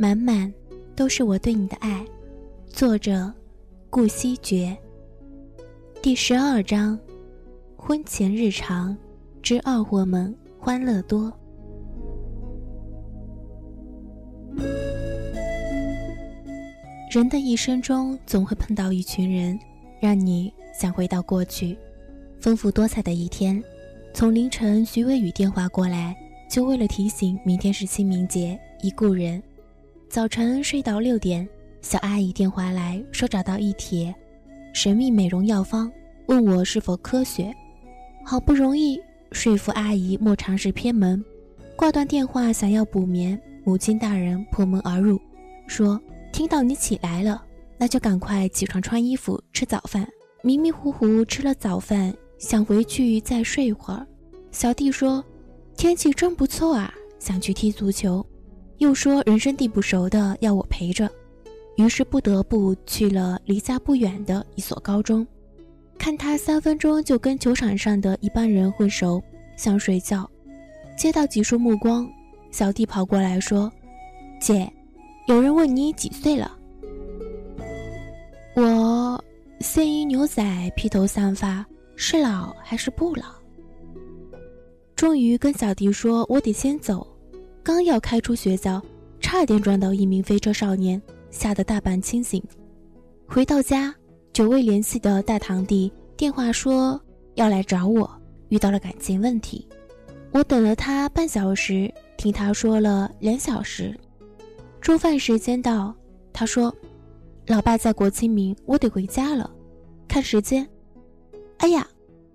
满满都是我对你的爱。作者：顾惜觉。第十二章：婚前日常之二货们欢乐多。人的一生中，总会碰到一群人，让你想回到过去。丰富多彩的一天，从凌晨徐伟宇电话过来，就为了提醒明天是清明节，一故人。早晨睡到六点，小阿姨电话来说找到一帖神秘美容药方，问我是否科学。好不容易说服阿姨莫尝试偏门，挂断电话想要补眠，母亲大人破门而入，说。听到你起来了，那就赶快起床穿衣服吃早饭。迷迷糊糊吃了早饭，想回去再睡一会儿。小弟说：“天气真不错啊，想去踢足球。”又说人生地不熟的要我陪着，于是不得不去了离家不远的一所高中。看他三分钟就跟球场上的一般人混熟，想睡觉。接到几束目光，小弟跑过来说：“姐。”有人问你几岁了？我线衣牛仔，披头散发，是老还是不老？终于跟小弟说，我得先走。刚要开出学校，差点撞到一名飞车少年，吓得大半清醒。回到家，久未联系的大堂弟电话说要来找我，遇到了感情问题。我等了他半小时，听他说了两小时。中饭时间到，他说：“老爸在国清明，我得回家了。看时间，哎呀，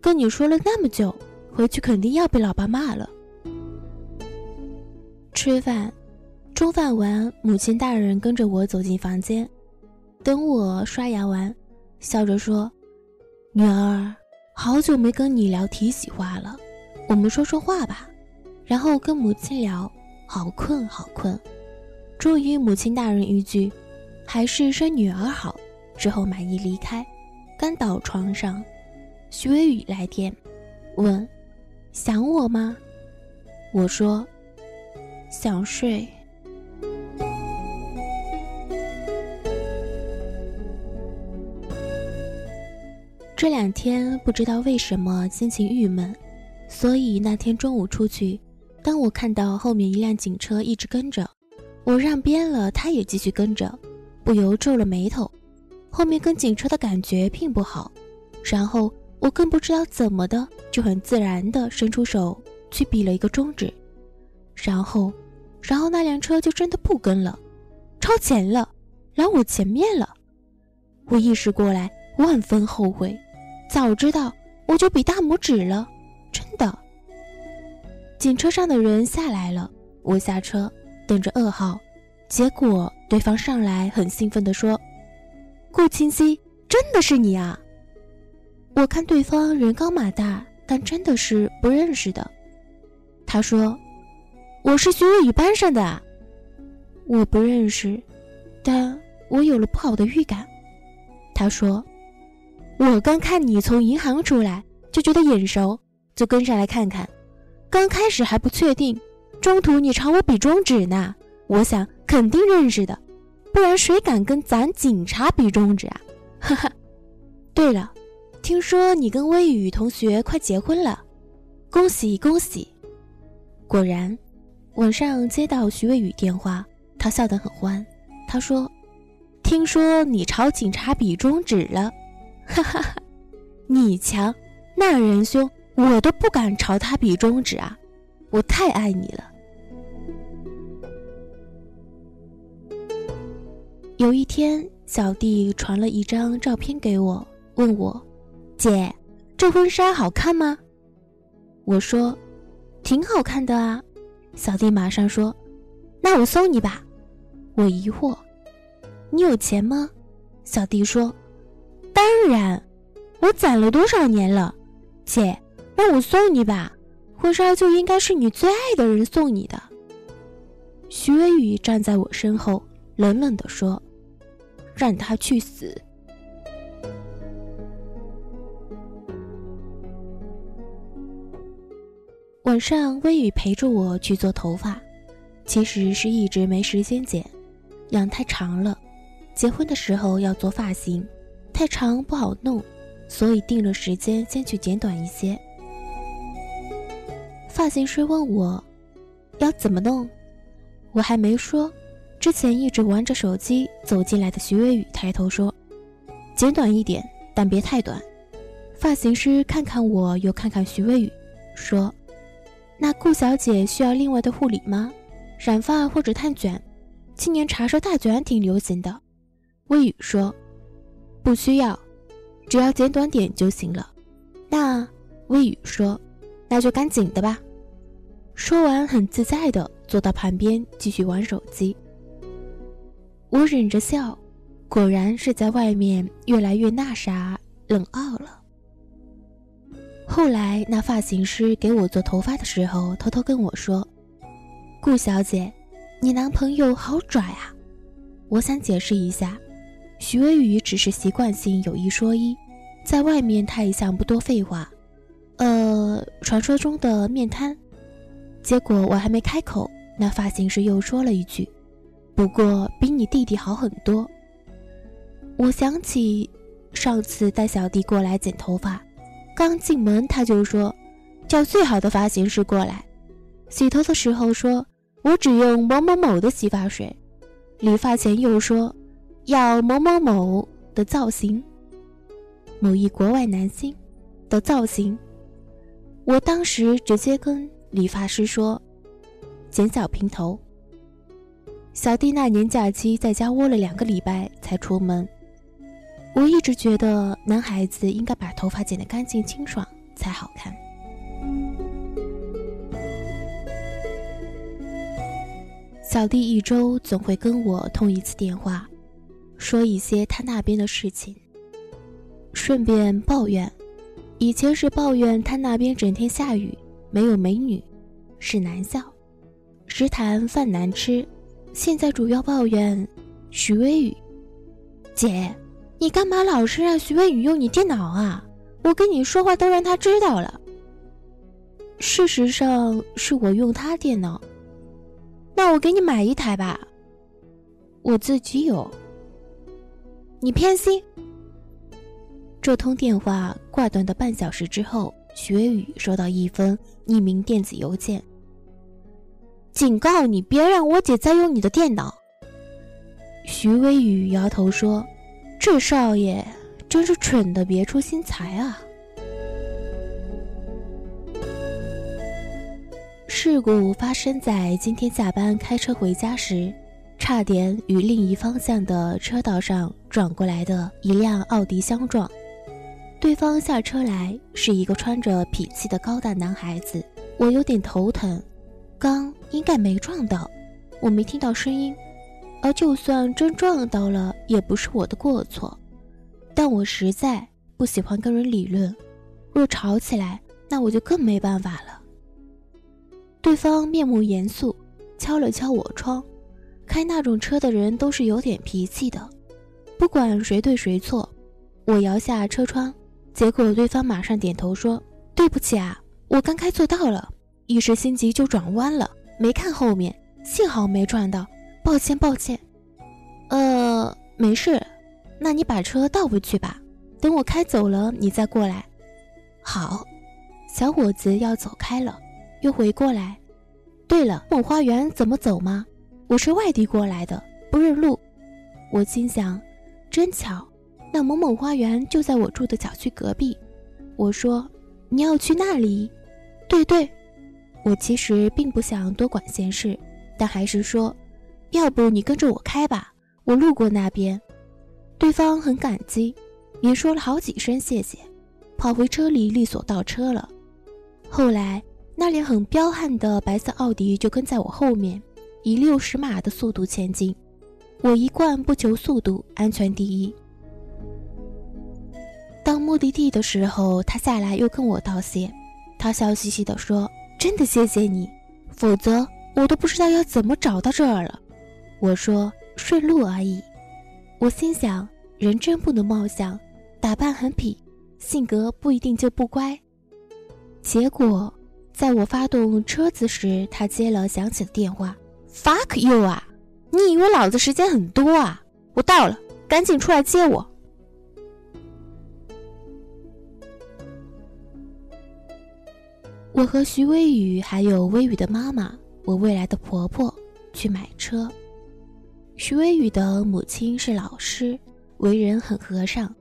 跟你说了那么久，回去肯定要被老爸骂了。”吃饭，中饭完，母亲大人跟着我走进房间，等我刷牙完，笑着说：“女儿，好久没跟你聊提喜话了，我们说说话吧。”然后跟母亲聊：“好困，好困。”终于，母亲大人一句：“还是生女儿好。”之后满意离开。刚倒床上，徐伟宇来电，问：“想我吗？”我说：“想睡。”这两天不知道为什么心情郁闷，所以那天中午出去，当我看到后面一辆警车一直跟着。我让边了，他也继续跟着，不由皱了眉头。后面跟警车的感觉并不好，然后我更不知道怎么的，就很自然的伸出手去比了一个中指，然后，然后那辆车就真的不跟了，超前了，拦我前面了。我意识过来，万分后悔，早知道我就比大拇指了，真的。警车上的人下来了，我下车。等着噩耗，结果对方上来很兴奋地说：“顾清溪，真的是你啊！”我看对方人高马大，但真的是不认识的。他说：“我是徐伟宇班上的。”我不认识，但我有了不好的预感。他说：“我刚看你从银行出来，就觉得眼熟，就跟上来看看。刚开始还不确定。”中途你朝我比中指呢，我想肯定认识的，不然谁敢跟咱警察比中指啊？哈哈。对了，听说你跟微雨同学快结婚了，恭喜恭喜！果然，晚上接到徐微雨电话，他笑得很欢。他说：“听说你朝警察比中指了，哈哈哈。你强，那仁兄我都不敢朝他比中指啊，我太爱你了。”有一天，小弟传了一张照片给我，问我：“姐，这婚纱好看吗？”我说：“挺好看的啊。”小弟马上说：“那我送你吧。”我疑惑：“你有钱吗？”小弟说：“当然，我攒了多少年了。姐，让我送你吧，婚纱就应该是你最爱的人送你的。”徐微雨站在我身后，冷冷地说。让他去死！晚上，微雨陪着我去做头发，其实是一直没时间剪，养太长了，结婚的时候要做发型，太长不好弄，所以定了时间先去剪短一些。发型师问我要怎么弄，我还没说，之前一直玩着手机走进来的徐微雨抬头说：“剪短一点，但别太短。”发型师看看我，又看看徐微雨，说：“那顾小姐需要另外的护理吗？染发或者烫卷？今年茶色大卷挺流行的。”微雨说：“不需要，只要剪短点就行了。”那微雨说。那就赶紧的吧。说完，很自在的坐到旁边继续玩手机。我忍着笑，果然是在外面越来越那啥冷傲了。后来，那发型师给我做头发的时候，偷偷跟我说：“顾小姐，你男朋友好拽啊！”我想解释一下，徐微雨只是习惯性有一说一，在外面他一向不多废话。呃，传说中的面瘫。结果我还没开口，那发型师又说了一句：“不过比你弟弟好很多。”我想起上次带小弟过来剪头发，刚进门他就说：“叫最好的发型师过来。”洗头的时候说：“我只用某某某的洗发水。”理发前又说：“要某某某的造型，某一国外男星的造型。”我当时直接跟理发师说：“剪小平头。”小弟那年假期在家窝了两个礼拜才出门。我一直觉得男孩子应该把头发剪得干净清爽才好看。小弟一周总会跟我通一次电话，说一些他那边的事情，顺便抱怨。以前是抱怨他那边整天下雨，没有美女，是难笑；食堂饭难吃。现在主要抱怨徐微雨。姐，你干嘛老是让徐微雨用你电脑啊？我跟你说话都让他知道了。事实上是我用他电脑。那我给你买一台吧。我自己有。你偏心。这通电话挂断的半小时之后，徐微雨收到一封匿名电子邮件，警告你别让我姐再用你的电脑。徐微雨摇头说：“这少爷真是蠢的别出心裁啊！”事故发生在今天下班开车回家时，差点与另一方向的车道上转过来的一辆奥迪相撞。对方下车来是一个穿着痞气的高大男孩子，我有点头疼。刚应该没撞到，我没听到声音，而就算真撞到了，也不是我的过错。但我实在不喜欢跟人理论，若吵起来，那我就更没办法了。对方面目严肃，敲了敲我窗。开那种车的人都是有点脾气的，不管谁对谁错。我摇下车窗。结果对方马上点头说：“对不起啊，我刚开错道了，一时心急就转弯了，没看后面，幸好没撞到，抱歉抱歉。”“呃，没事，那你把车倒回去吧，等我开走了你再过来。”“好。”小伙子要走开了，又回过来。“对了，某花园怎么走吗？我是外地过来的，不认路。”我心想：“真巧。”那某某花园就在我住的小区隔壁。我说：“你要去那里？”“对对。”我其实并不想多管闲事，但还是说：“要不你跟着我开吧，我路过那边。”对方很感激，连说了好几声谢谢，跑回车里利索倒车了。后来那辆很彪悍的白色奥迪就跟在我后面，以六十码的速度前进。我一贯不求速度，安全第一。到目的地的时候，他下来又跟我道谢。他笑嘻嘻地说：“真的谢谢你，否则我都不知道要怎么找到这儿了。”我说：“顺路而已。”我心想：人真不能貌相，打扮很痞，性格不一定就不乖。结果，在我发动车子时，他接了响起的电话：“Fuck you 啊！你以为老子时间很多啊？我到了，赶紧出来接我。我和徐微雨还有微雨的妈妈，我未来的婆婆去买车。徐微雨的母亲是老师，为人很和善。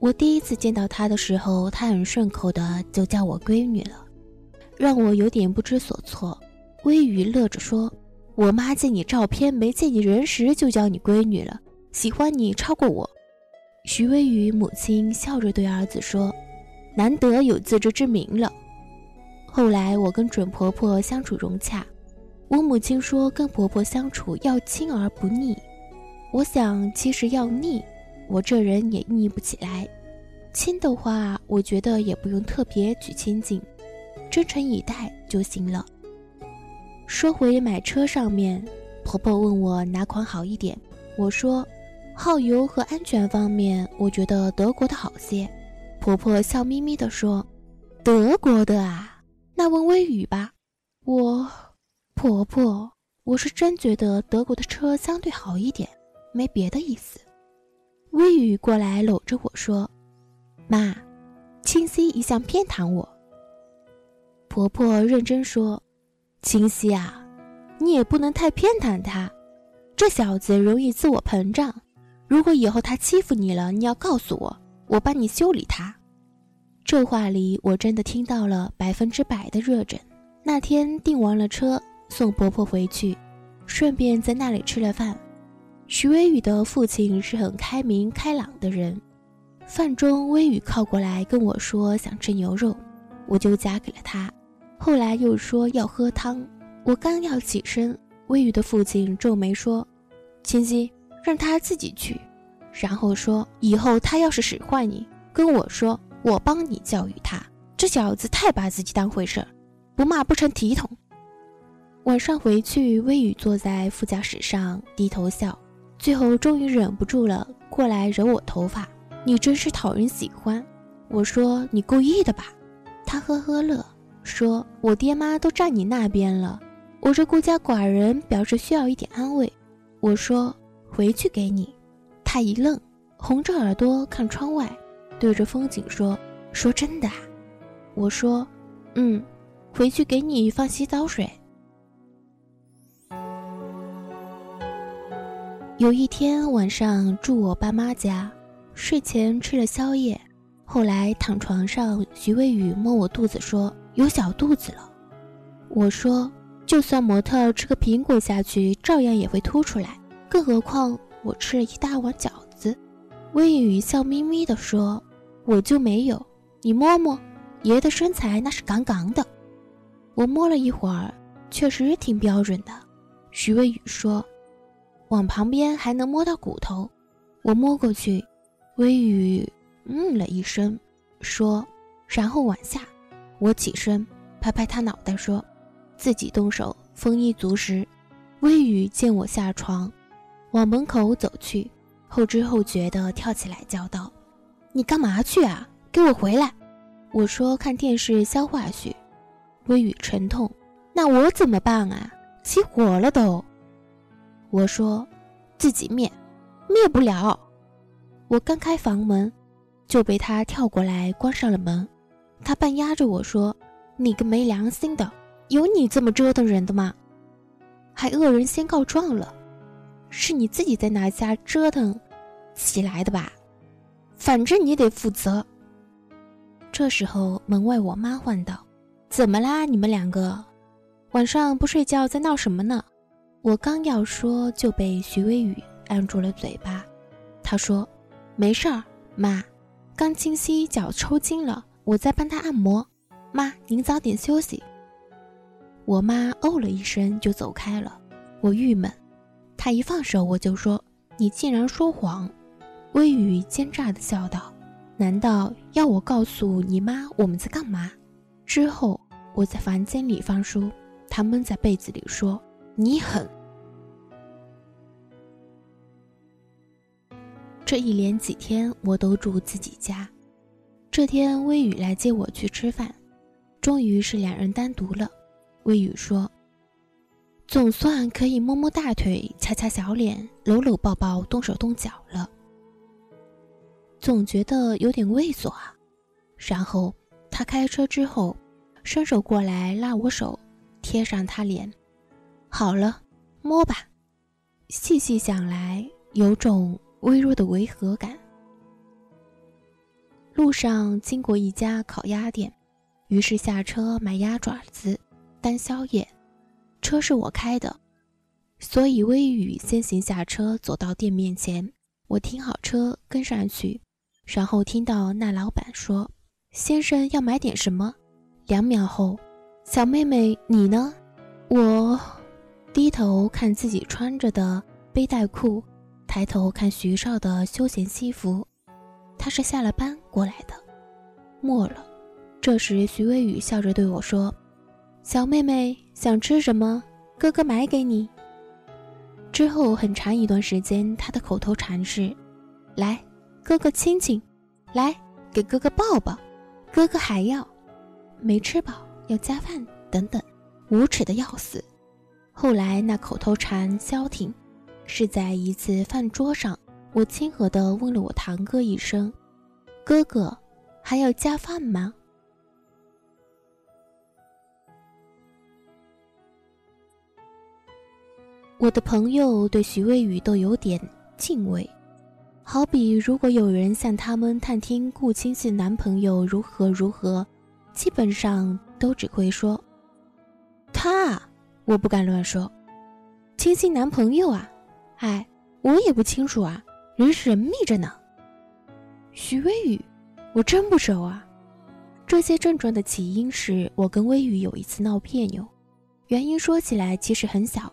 我第一次见到她的时候，她很顺口的就叫我闺女了，让我有点不知所措。微雨乐着说：“我妈见你照片没见你人时就叫你闺女了，喜欢你超过我。”徐微雨母亲笑着对儿子说：“难得有自知之明了。”后来我跟准婆婆相处融洽，我母亲说跟婆婆相处要亲而不腻。我想其实要腻，我这人也腻不起来。亲的话，我觉得也不用特别去亲近，真诚以待就行了。说回买车上面，婆婆问我哪款好一点，我说耗油和安全方面，我觉得德国的好些。婆婆笑眯眯地说：“德国的啊。”那问微雨吧，我婆婆，我是真觉得德国的车相对好一点，没别的意思。微雨过来搂着我说：“妈，清溪一向偏袒我。”婆婆认真说：“清溪啊，你也不能太偏袒他，这小子容易自我膨胀。如果以后他欺负你了，你要告诉我，我帮你修理他。”这话里我真的听到了百分之百的热忱。那天订完了车，送婆婆回去，顺便在那里吃了饭。徐微雨的父亲是很开明开朗的人。饭中，微雨靠过来跟我说想吃牛肉，我就夹给了他。后来又说要喝汤，我刚要起身，微雨的父亲皱眉说：“清溪，让他自己去。”然后说：“以后他要是使唤你，跟我说。”我帮你教育他，这小子太把自己当回事儿，不骂不成体统。晚上回去，微雨坐在副驾驶上低头笑，最后终于忍不住了，过来揉我头发。你真是讨人喜欢。我说你故意的吧。他呵呵乐，说我爹妈都站你那边了，我这孤家寡人表示需要一点安慰。我说回去给你。他一愣，红着耳朵看窗外。对着风景说：“说真的啊。”我说：“嗯，回去给你放洗澡水。”有一天晚上住我爸妈家，睡前吃了宵夜，后来躺床上，徐微雨摸我肚子说：“有小肚子了。”我说：“就算模特吃个苹果下去，照样也会凸出来，更何况我吃了一大碗饺子。”微雨笑眯眯地说：“我就没有，你摸摸，爷的身材那是杠杠的。”我摸了一会儿，确实挺标准的。徐微雨说：“往旁边还能摸到骨头。”我摸过去，微雨嗯了一声，说：“然后往下。”我起身拍拍他脑袋说：“自己动手，丰衣足食。”微雨见我下床，往门口走去。后知后觉地跳起来叫道：“你干嘛去啊？给我回来！”我说：“看电视消化去。”微雨沉痛：“那我怎么办啊？起火了都！”我说：“自己灭，灭不了。”我刚开房门，就被他跳过来关上了门。他半压着我说：“你个没良心的，有你这么折腾人的吗？还恶人先告状了，是你自己在哪家折腾？”起来的吧，反正你得负责。这时候门外我妈唤道：“怎么啦？你们两个晚上不睡觉，在闹什么呢？”我刚要说，就被徐微雨按住了嘴巴。他说：“没事儿，妈，刚清溪脚抽筋了，我在帮他按摩。妈，您早点休息。”我妈哦了一声就走开了。我郁闷，他一放手我就说：“你竟然说谎！”微雨奸诈地笑道：“难道要我告诉你妈我们在干嘛？”之后我在房间里翻书，他闷在被子里说：“你狠。”这一连几天我都住自己家。这天微雨来接我去吃饭，终于是两人单独了。微雨说：“总算可以摸摸大腿、掐掐小脸、搂搂抱抱、动手动脚了。总觉得有点猥琐啊。然后他开车之后，伸手过来拉我手，贴上他脸。好了，摸吧。细细想来，有种微弱的违和感。路上经过一家烤鸭店，于是下车买鸭爪子当宵夜。车是我开的，所以微雨先行下车，走到店面前。我停好车，跟上去，然后听到那老板说：“先生要买点什么？”两秒后，小妹妹你呢？我低头看自己穿着的背带裤，抬头看徐少的休闲西服。他是下了班过来的，没了。这时，徐微雨笑着对我说：“小妹妹想吃什么？哥哥买给你。”之后很长一段时间，他的口头禅是：“来，哥哥亲亲，来给哥哥抱抱，哥哥还要，没吃饱要加饭等等，无耻的要死。”后来那口头禅消停，是在一次饭桌上。我亲和地问了我堂哥一声：“哥哥，还要加饭吗？”我的朋友对徐微雨都有点敬畏，好比如果有人向他们探听顾青信男朋友如何如何，基本上都只会说：“他，我不敢乱说，青熙男朋友啊，哎，我也不清楚啊。”人神秘着呢。徐微雨，我真不熟啊。这些症状的起因是我跟微雨有一次闹别扭，原因说起来其实很小，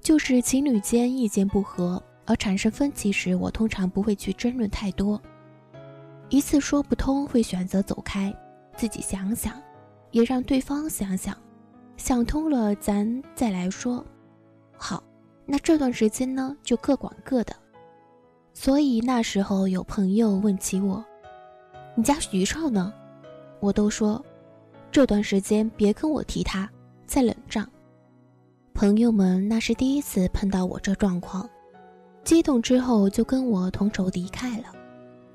就是情侣间意见不合而产生分歧时，我通常不会去争论太多。一次说不通会选择走开，自己想想，也让对方想想，想通了咱再来说。好，那这段时间呢，就各管各的。所以那时候有朋友问起我：“你家徐少呢？”我都说：“这段时间别跟我提他，在冷战。”朋友们那是第一次碰到我这状况，激动之后就跟我同仇敌忾了，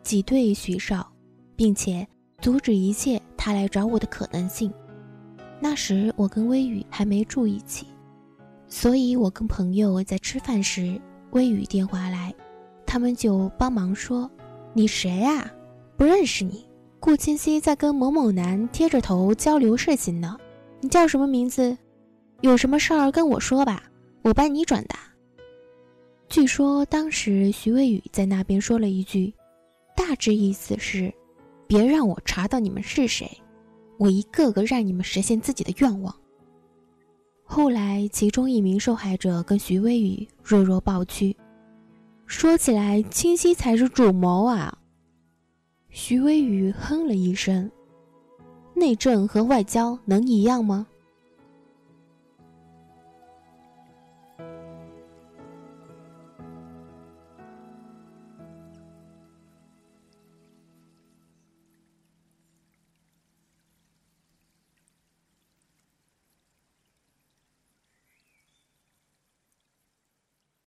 挤兑徐少，并且阻止一切他来找我的可能性。那时我跟微雨还没住一起，所以我跟朋友在吃饭时，微雨电话来。他们就帮忙说：“你谁呀？不认识你。顾清溪在跟某某男贴着头交流事情呢。你叫什么名字？有什么事儿跟我说吧，我帮你转达。”据说当时徐渭宇在那边说了一句，大致意思是：“别让我查到你们是谁，我一个个让你们实现自己的愿望。”后来，其中一名受害者跟徐渭宇弱弱抱屈。说起来，清晰才是主谋啊！徐微雨哼了一声：“内政和外交能一样吗？”